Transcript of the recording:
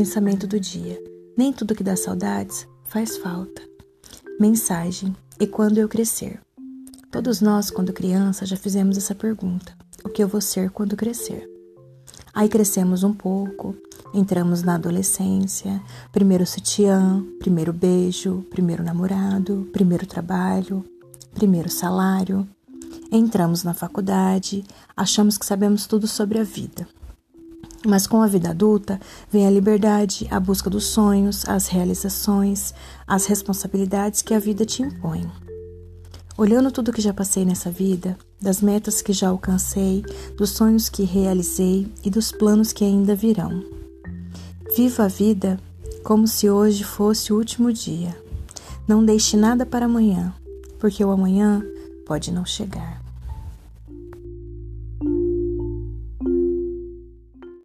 Pensamento do dia. Nem tudo que dá saudades faz falta. Mensagem. E quando eu crescer? Todos nós, quando criança, já fizemos essa pergunta: o que eu vou ser quando crescer? Aí crescemos um pouco, entramos na adolescência, primeiro sutiã, primeiro beijo, primeiro namorado, primeiro trabalho, primeiro salário. Entramos na faculdade, achamos que sabemos tudo sobre a vida. Mas com a vida adulta vem a liberdade, a busca dos sonhos, as realizações, as responsabilidades que a vida te impõe. Olhando tudo que já passei nessa vida, das metas que já alcancei, dos sonhos que realizei e dos planos que ainda virão. Viva a vida como se hoje fosse o último dia. Não deixe nada para amanhã, porque o amanhã pode não chegar.